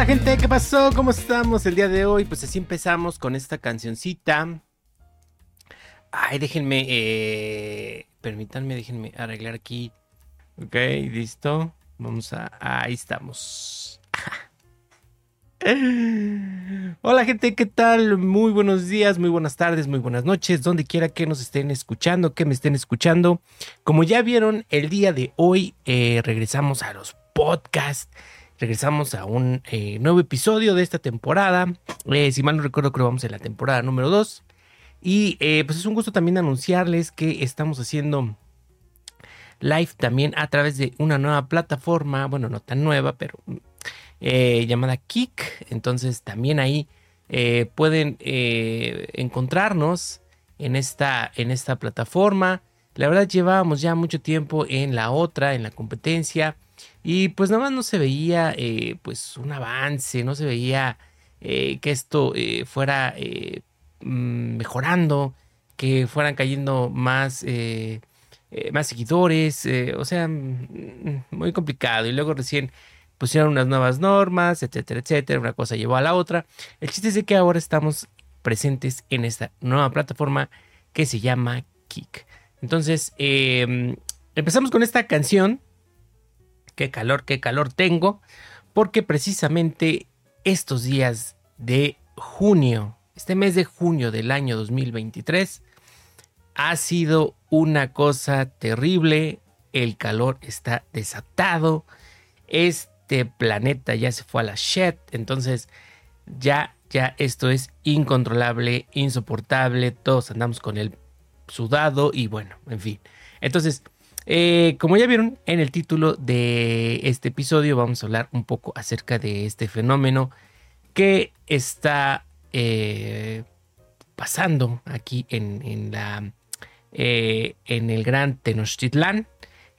Hola gente, ¿qué pasó? ¿Cómo estamos el día de hoy? Pues así empezamos con esta cancioncita. Ay, déjenme, eh, permítanme, déjenme arreglar aquí. Ok, listo. Vamos a, ahí estamos. Hola gente, ¿qué tal? Muy buenos días, muy buenas tardes, muy buenas noches, donde quiera que nos estén escuchando, que me estén escuchando. Como ya vieron, el día de hoy eh, regresamos a los podcasts regresamos a un eh, nuevo episodio de esta temporada. Eh, si mal no recuerdo, creo que vamos en la temporada número 2. Y eh, pues es un gusto también anunciarles que estamos haciendo live también a través de una nueva plataforma, bueno, no tan nueva, pero llamada Kik. Entonces también ahí pueden encontrarnos en esta, en esta plataforma. La verdad llevábamos ya mucho tiempo en la otra, en la competencia. Y pues nada más no se veía eh, pues un avance, no se veía eh, que esto eh, fuera mm, mejorando, que fueran cayendo más, más seguidores, o sea, mm, muy complicado. Y luego recién pusieron unas nuevas normas, etcétera, etcétera, una cosa llevó a la otra. El chiste es que ahora estamos presentes en esta nueva plataforma que se llama Kik. Entonces, em, empezamos con esta canción qué calor, qué calor tengo, porque precisamente estos días de junio, este mes de junio del año 2023, ha sido una cosa terrible, el calor está desatado, este planeta ya se fue a la shit, entonces ya, ya esto es incontrolable, insoportable, todos andamos con el sudado y bueno, en fin. Entonces, eh, como ya vieron en el título de este episodio, vamos a hablar un poco acerca de este fenómeno que está eh, pasando aquí en, eh, en el Gran Tenochtitlán,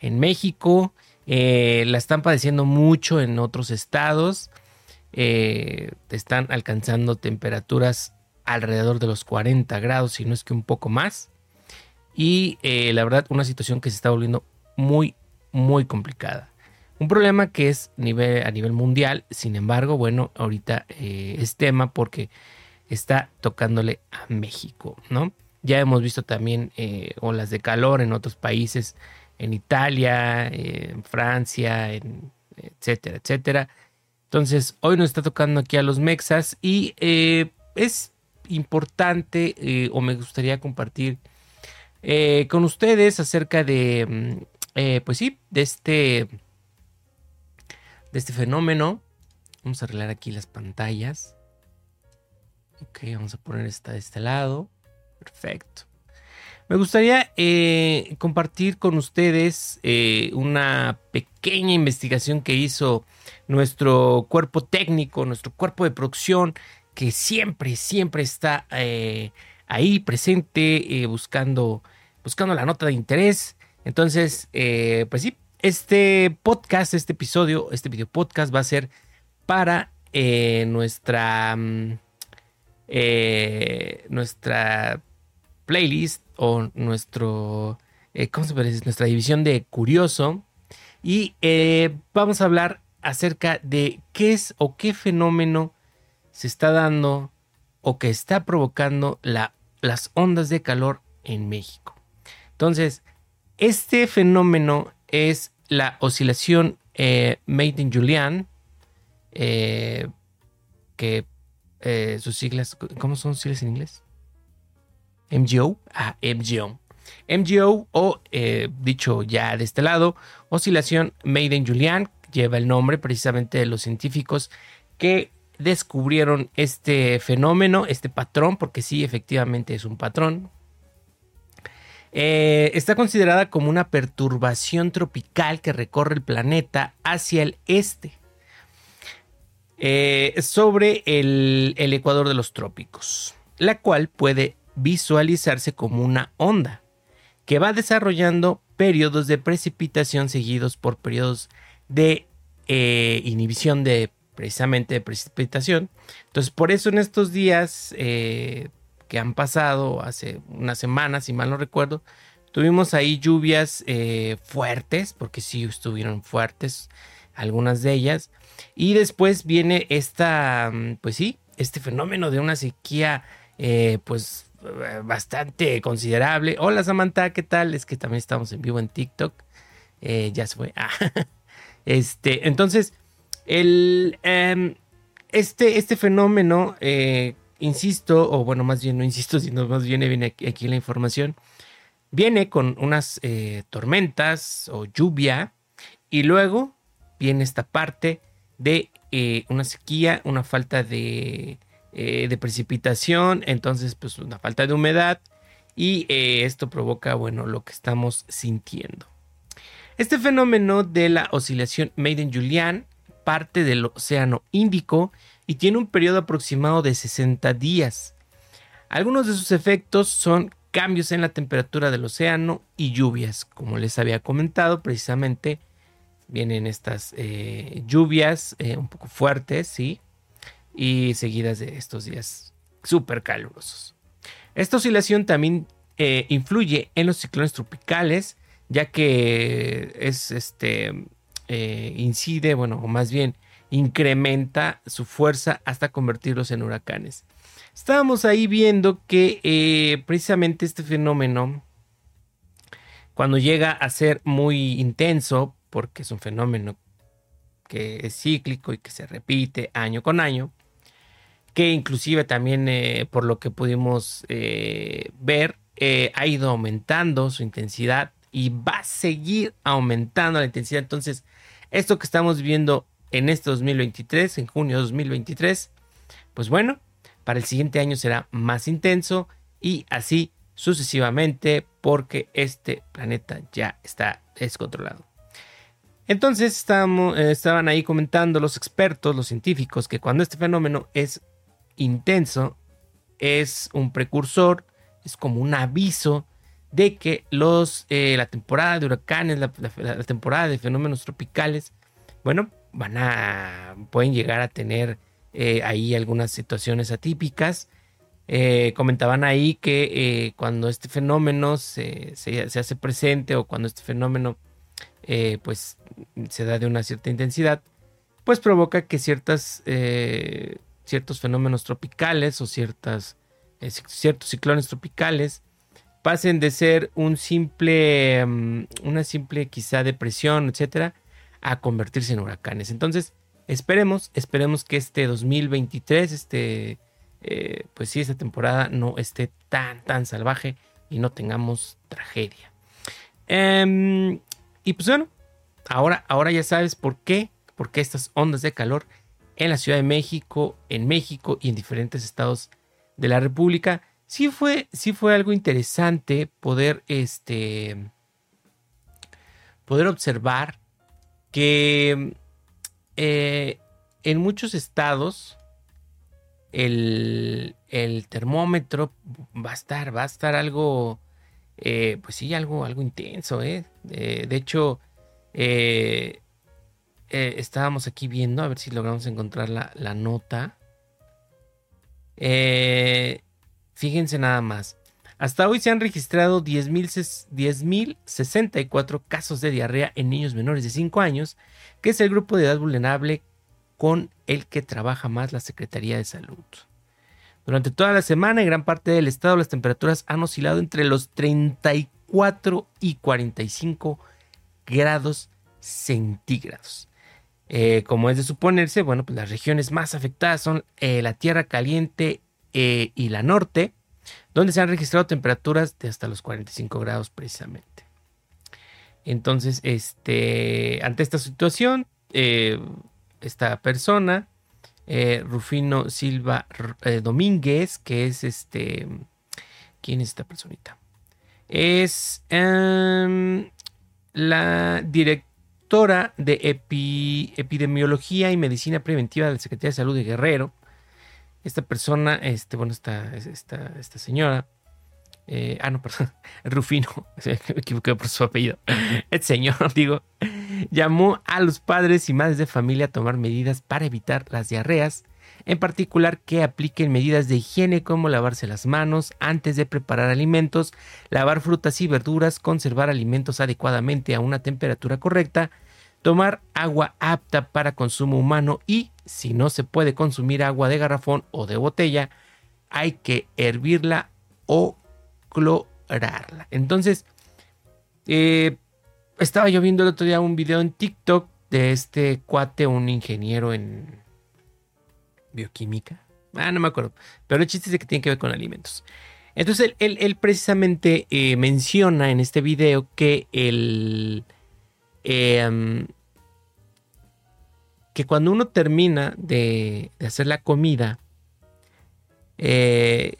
en México. la están padeciendo mucho en otros estados. están alcanzando temperaturas alrededor de los 40 grados, si no es que un poco más. Y eh, la verdad, una situación que se está volviendo muy, muy complicada. Un problema que es a nivel mundial, sin embargo, bueno, ahorita eh, es tema porque está tocándole a México, ¿no? Ya hemos visto también eh, olas de calor en otros países, en Italia, en Francia, en, etcétera, etcétera. Entonces, hoy nos está tocando aquí a los mexas y es importante o me gustaría compartir eh, con ustedes acerca de, mm, eh, pues sí, de este, de este fenómeno. Vamos a arreglar aquí las pantallas. Ok, vamos a poner esta de este lado. Perfecto. Me gustaría eh, compartir con ustedes una pequeña investigación que hizo nuestro cuerpo técnico, nuestro cuerpo de producción, que siempre, siempre está ahí presente, buscando buscando la nota de interés. Entonces, eh, pues sí, este podcast, este episodio, este video podcast va a ser para eh, nuestra, mm, eh, nuestra playlist o nuestro, ¿cómo se parece? Nuestra división de curioso. Y vamos a hablar acerca de qué es o qué fenómeno se está dando o que está provocando la, las ondas de calor en México. Entonces, este fenómeno es la oscilación eh, Made in Julian, eh, que eh, sus siglas, ¿cómo son siglas en inglés? MGO, ah, MGO. MGO o dicho ya de este lado, oscilación Made in Julian, lleva el nombre precisamente de los científicos que descubrieron este fenómeno, este patrón, porque sí, efectivamente es un patrón, eh, está considerada como una perturbación tropical que recorre el planeta hacia el este, eh, sobre el, ecuador de los trópicos, la cual puede visualizarse como una onda que va desarrollando periodos de precipitación seguidos por periodos de eh, inhibición de precisamente de precipitación. Entonces, por eso en estos días que han pasado hace unas semanas, si mal no recuerdo, tuvimos ahí lluvias eh, fuertes, porque sí estuvieron fuertes algunas de ellas. Y después viene esta, mm, pues sí, este fenómeno de una sequía, eh, pues bastante considerable. Hola Samantha, ¿qué tal? Es que también estamos en vivo en TikTok. Eh, ya se fue. Este, entonces, el, em, este, este fenómeno, eh, insisto, o bueno, más bien no insisto, sino más bien viene aquí, la información, viene con unas eh, tormentas o lluvia y luego viene esta parte de una sequía, una falta de eh, de precipitación, entonces pues una falta de humedad y eh, esto provoca, bueno, lo que estamos sintiendo. Este fenómeno de la oscilación Maiden-Julian parte del Océano Índico y tiene un periodo aproximado de 60 días. Algunos de sus efectos son cambios en la temperatura del océano y lluvias. Como les había comentado, precisamente vienen estas eh, lluvias un poco fuertes, ¿sí? y seguidas de estos días súper calurosos. Esta oscilación también eh, influye en los ciclones tropicales, ya que es este eh, incide, bueno, o más bien incrementa su fuerza hasta convertirlos en huracanes. Estábamos ahí viendo que eh, precisamente este fenómeno, cuando llega a ser muy intenso, porque es un fenómeno que es cíclico y que se repite año con año, que inclusive también eh, por lo que pudimos ver ha ido aumentando su intensidad y va a seguir aumentando la intensidad. Entonces, esto que estamos viendo en este 2023, en junio de 2023, pues bueno, para el siguiente año será más intenso y así sucesivamente porque este planeta ya está descontrolado. Entonces estaban ahí comentando los expertos, los científicos, que cuando este fenómeno es intenso es un precursor, es como un aviso de que los, eh, la temporada de huracanes, la, temporada de fenómenos tropicales, bueno, van a, pueden llegar a tener eh, ahí algunas situaciones atípicas. Eh, comentaban ahí que cuando este fenómeno se, se, hace presente o cuando este fenómeno pues se da de una cierta intensidad, pues provoca que ciertas ciertos fenómenos tropicales o ciertas, ciertos ciclones tropicales pasen de ser un simple, mm, una simple quizá depresión, etcétera, a convertirse en huracanes. Entonces, esperemos, esperemos que este 2023, este, eh, pues sí, esta temporada no esté tan, tan salvaje y no tengamos tragedia. Em, y pues bueno, ahora, ahora ya sabes por qué, por qué estas ondas de calor en la Ciudad de México, en México y en diferentes estados de la República. Sí fue, sí fue algo interesante poder, este, poder observar que eh, en muchos estados el, termómetro va a estar, va a estar algo, eh, pues sí, algo, algo intenso. ¿eh? de hecho, eh, estábamos aquí viendo, a ver si logramos encontrar la, nota. Eh, fíjense nada más. Hasta hoy se han registrado 10.064 casos de diarrea en niños menores de 5 años, que es el grupo de edad vulnerable con el que trabaja más la Secretaría de Salud. Durante toda la semana en gran parte del estado las temperaturas han oscilado entre los 34 y 45 grados centígrados. Eh, como es de suponerse, bueno, pues las regiones más afectadas son eh, la Tierra Caliente eh, y la Norte, donde se han registrado temperaturas de hasta los 45 grados precisamente. Entonces, este, ante esta situación, esta persona, Rufino Silva Domínguez, que es este, ¿quién es esta personita? Es em, la directora de Epidemiología y Medicina Preventiva de la Secretaría de Salud de Guerrero. Esta persona, este, bueno, esta, esta, esta señora, eh, ah, no, perdón, Rufino, me equivoqué por su apellido. El señor, digo, llamó a los padres y madres de familia a tomar medidas para evitar las diarreas, en particular que apliquen medidas de higiene como lavarse las manos antes de preparar alimentos, lavar frutas y verduras, conservar alimentos adecuadamente a una temperatura correcta, tomar agua apta para consumo humano y si no se puede consumir agua de garrafón o de botella, hay que hervirla o clorarla. Entonces, eh, estaba yo viendo el otro día un video en TikTok de este cuate, un ingeniero en bioquímica. Ah, no me acuerdo. Pero el chiste es que tiene que ver con alimentos. Entonces, él, precisamente eh, menciona en este video que el. Em, que cuando uno termina de, hacer la comida, eh,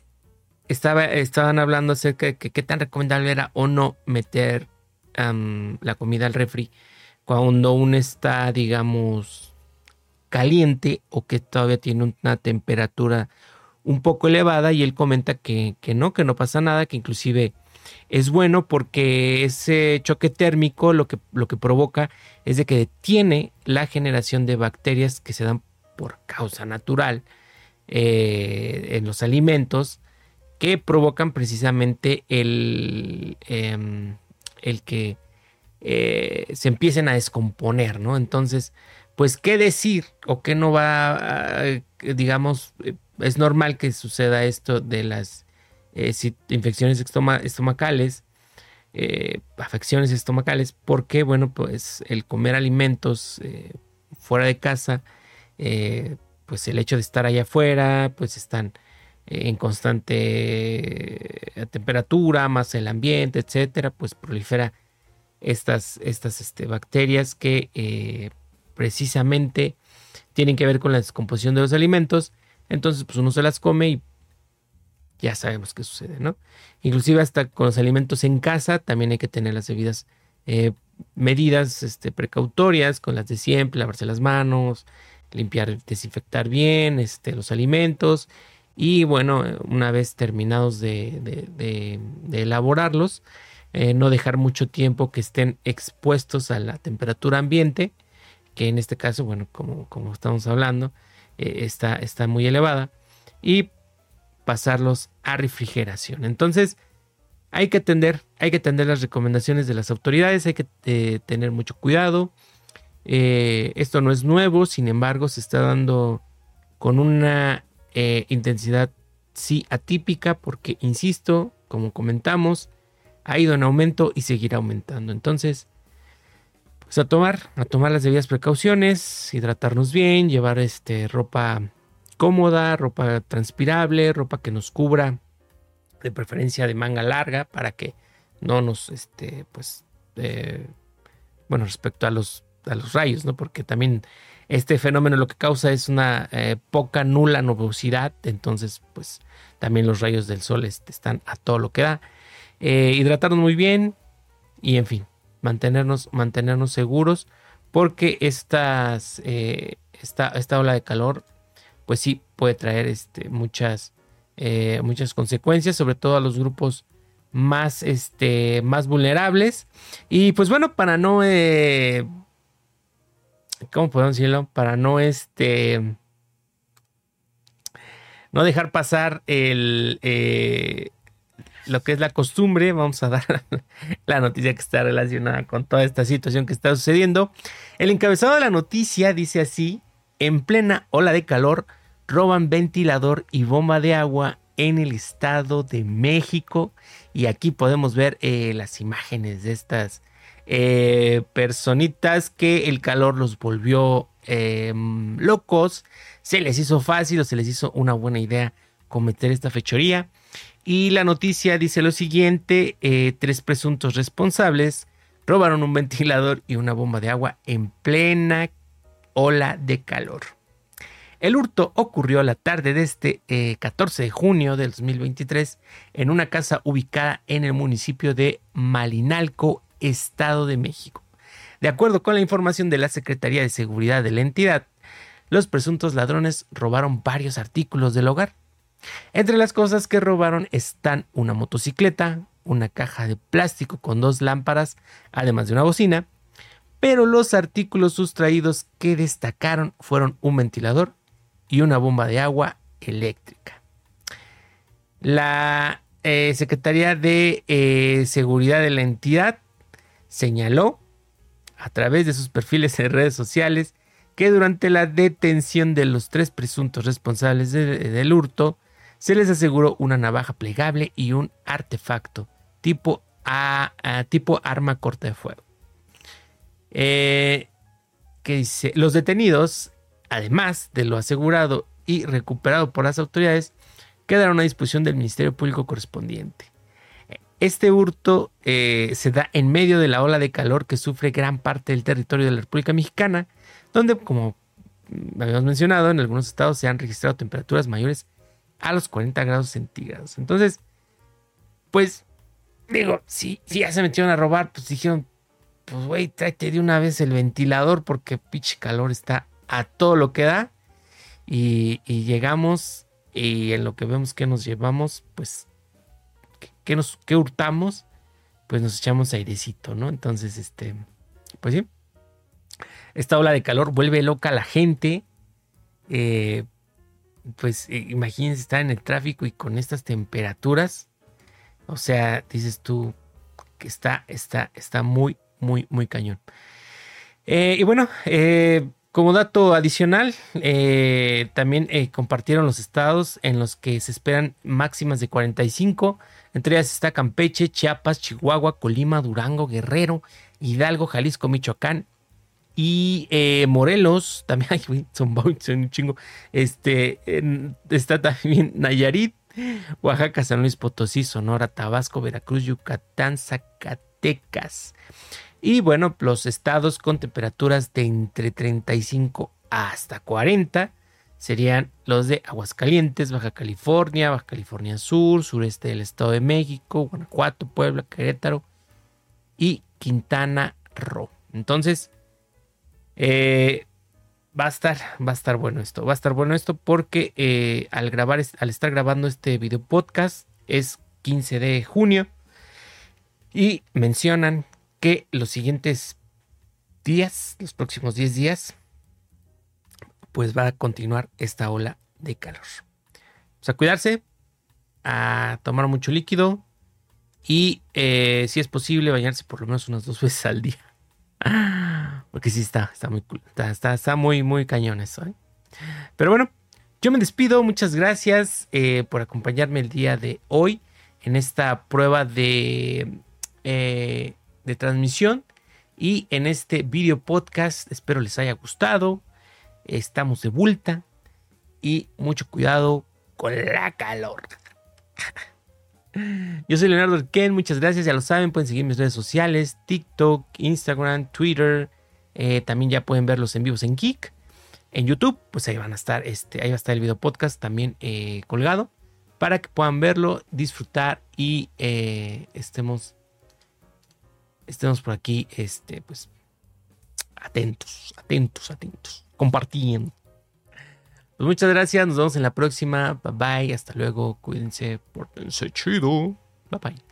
estaba, estaban hablando acerca de qué tan recomendable era o no meter la comida al refri cuando aún está, digamos, caliente o que todavía tiene una temperatura un poco elevada y él comenta que, no, que no pasa nada, que inclusive es bueno porque ese choque térmico lo que, lo que provoca es de que detiene la generación de bacterias que se dan por causa natural eh, en los alimentos que provocan precisamente el, em, el que eh, se empiecen a descomponer, ¿no? Entonces, pues, ¿qué decir o qué no va, digamos, eh, es normal que suceda esto de las eh, infecciones estomacales, afecciones estomacales, porque, bueno, pues el comer alimentos fuera de casa, pues el hecho de estar allá afuera, pues están en constante temperatura, más el ambiente, etcétera, pues prolifera estas, estas este, bacterias que eh, precisamente tienen que ver con la descomposición de los alimentos. Entonces, pues uno se las come y ya sabemos qué sucede, ¿no? Inclusive hasta con los alimentos en casa también hay que tener las debidas eh, medidas este, precautorias, con las de siempre, lavarse las manos, limpiar, desinfectar bien este, los alimentos y bueno, una vez terminados de, elaborarlos, eh, no dejar mucho tiempo que estén expuestos a la temperatura ambiente, que en este caso, bueno, como, estamos hablando, eh, está, está muy elevada, y pasarlos a refrigeración. Entonces, hay que atender, hay que atender las recomendaciones de las autoridades, hay que eh, tener mucho cuidado. esto no es nuevo, sin embargo, se está dando con una eh, intensidad sí atípica porque, insisto, como comentamos, ha ido en aumento y seguirá aumentando. Entonces, pues a tomar, a tomar las debidas precauciones, hidratarnos bien, llevar este, ropa cómoda, ropa transpirable, ropa que nos cubra, de preferencia de manga larga, para que no nos, este, pues, eh, bueno, respecto a los, a los rayos, ¿no? Porque también este fenómeno lo que causa es una eh, poca, nula nubosidad, entonces pues también los rayos del sol este, están a todo lo que da. Eh, hidratarnos muy bien y en fin, mantenernos, mantenernos seguros porque estas, esta, esta, ola de calor pues sí puede traer este, muchas, muchas consecuencias, sobre todo a los grupos más, este, más vulnerables. Y pues bueno, para no ¿cómo podemos decirlo? Para no este no dejar pasar el eh, lo que es la costumbre, vamos a dar la noticia que está relacionada con toda esta situación que está sucediendo. El encabezado de la noticia dice así: en plena ola de calor roban ventilador y bomba de agua en el estado de México y aquí podemos ver eh, las imágenes de estas eh, personitas que el calor los volvió em, locos, se les hizo fácil o se les hizo una buena idea cometer esta fechoría. Y la noticia dice lo siguiente, eh, tres presuntos responsables robaron un ventilador y una bomba de agua en plena ola de calor. El hurto ocurrió la tarde de este 14 eh, de junio del 2023 en una casa ubicada en el municipio de Malinalco, Estado de México. De acuerdo con la información de la Secretaría de Seguridad de la entidad, los presuntos ladrones robaron varios artículos del hogar. Entre las cosas que robaron están una motocicleta, una caja de plástico con dos lámparas, además de una bocina, pero los artículos sustraídos que destacaron fueron un ventilador y una bomba de agua eléctrica. La eh, Secretaría de eh, Seguridad de la entidad señaló a través de sus perfiles en redes sociales que durante la detención de los tres presuntos responsables del hurto se les aseguró una navaja plegable y un artefacto tipo, tipo arma corta de fuego. Eh, dice, los detenidos, además de lo asegurado y recuperado por las autoridades, quedaron a disposición del Ministerio Público correspondiente. Este hurto eh, se da en medio de la ola de calor que sufre gran parte del territorio de la República Mexicana, donde, como habíamos mencionado, en algunos estados se han registrado temperaturas mayores a los 40 grados centígrados. Entonces, pues, digo, si, si ya se metieron a robar, pues dijeron, pues, güey, tráete de una vez el ventilador porque pinche calor está a todo lo que da. Y, llegamos y en lo que vemos que nos llevamos, pues ¿qué, nos, qué hurtamos? Pues nos echamos airecito, ¿no? Entonces, este, pues sí. Esta ola de calor vuelve loca a la gente. Eh, pues eh, imagínense estar en el tráfico y con estas temperaturas. O sea, dices tú que está, está, está muy, muy, muy cañón. Eh, y bueno, como dato adicional, también compartieron los estados en los que se esperan máximas de 45 entre ellas está Campeche, Chiapas, Chihuahua, Colima, Durango, Guerrero, Hidalgo, Jalisco, Michoacán y eh, Morelos. También hay, son, un chingo. Este, está también Nayarit, Oaxaca, San Luis Potosí, Sonora, Tabasco, Veracruz, Yucatán, Zacatecas. Y bueno, los estados con temperaturas de entre 35 hasta 40 serían los de Aguascalientes, Baja California, Baja California Sur, sureste del Estado de México, Guanajuato, Puebla, Querétaro y Quintana Roo. Entonces, eh, va a estar, va a estar bueno esto, va a estar bueno esto porque eh, al grabar, al estar grabando este video podcast es 15 de junio y mencionan que los siguientes días, los próximos 10 días, pues va a continuar esta ola de calor. O sea, cuidarse, a tomar mucho líquido y eh, si es posible bañarse por lo menos unas dos veces al día. Porque sí está, está muy está, está, muy, muy cañón eso. ¿eh? Pero bueno, yo me despido. Muchas gracias eh, por acompañarme el día de hoy en esta prueba de, de transmisión y en este video podcast. Espero les haya gustado estamos de vuelta y mucho cuidado con la calor. Yo soy Leonardo Ken, muchas gracias, ya lo saben, pueden seguir mis redes sociales, TikTok, Instagram, Twitter, eh, también ya pueden ver los en vivos en Geek, en YouTube, pues ahí van a estar, este, ahí va a estar el video podcast también eh, colgado, para que puedan verlo, disfrutar y eh, estemos, estemos por aquí, este, pues, atentos, atentos, atentos compartiendo. Pues muchas gracias, nos vemos en la próxima. Bye bye, hasta luego, cuídense, pórtense chido. Bye bye.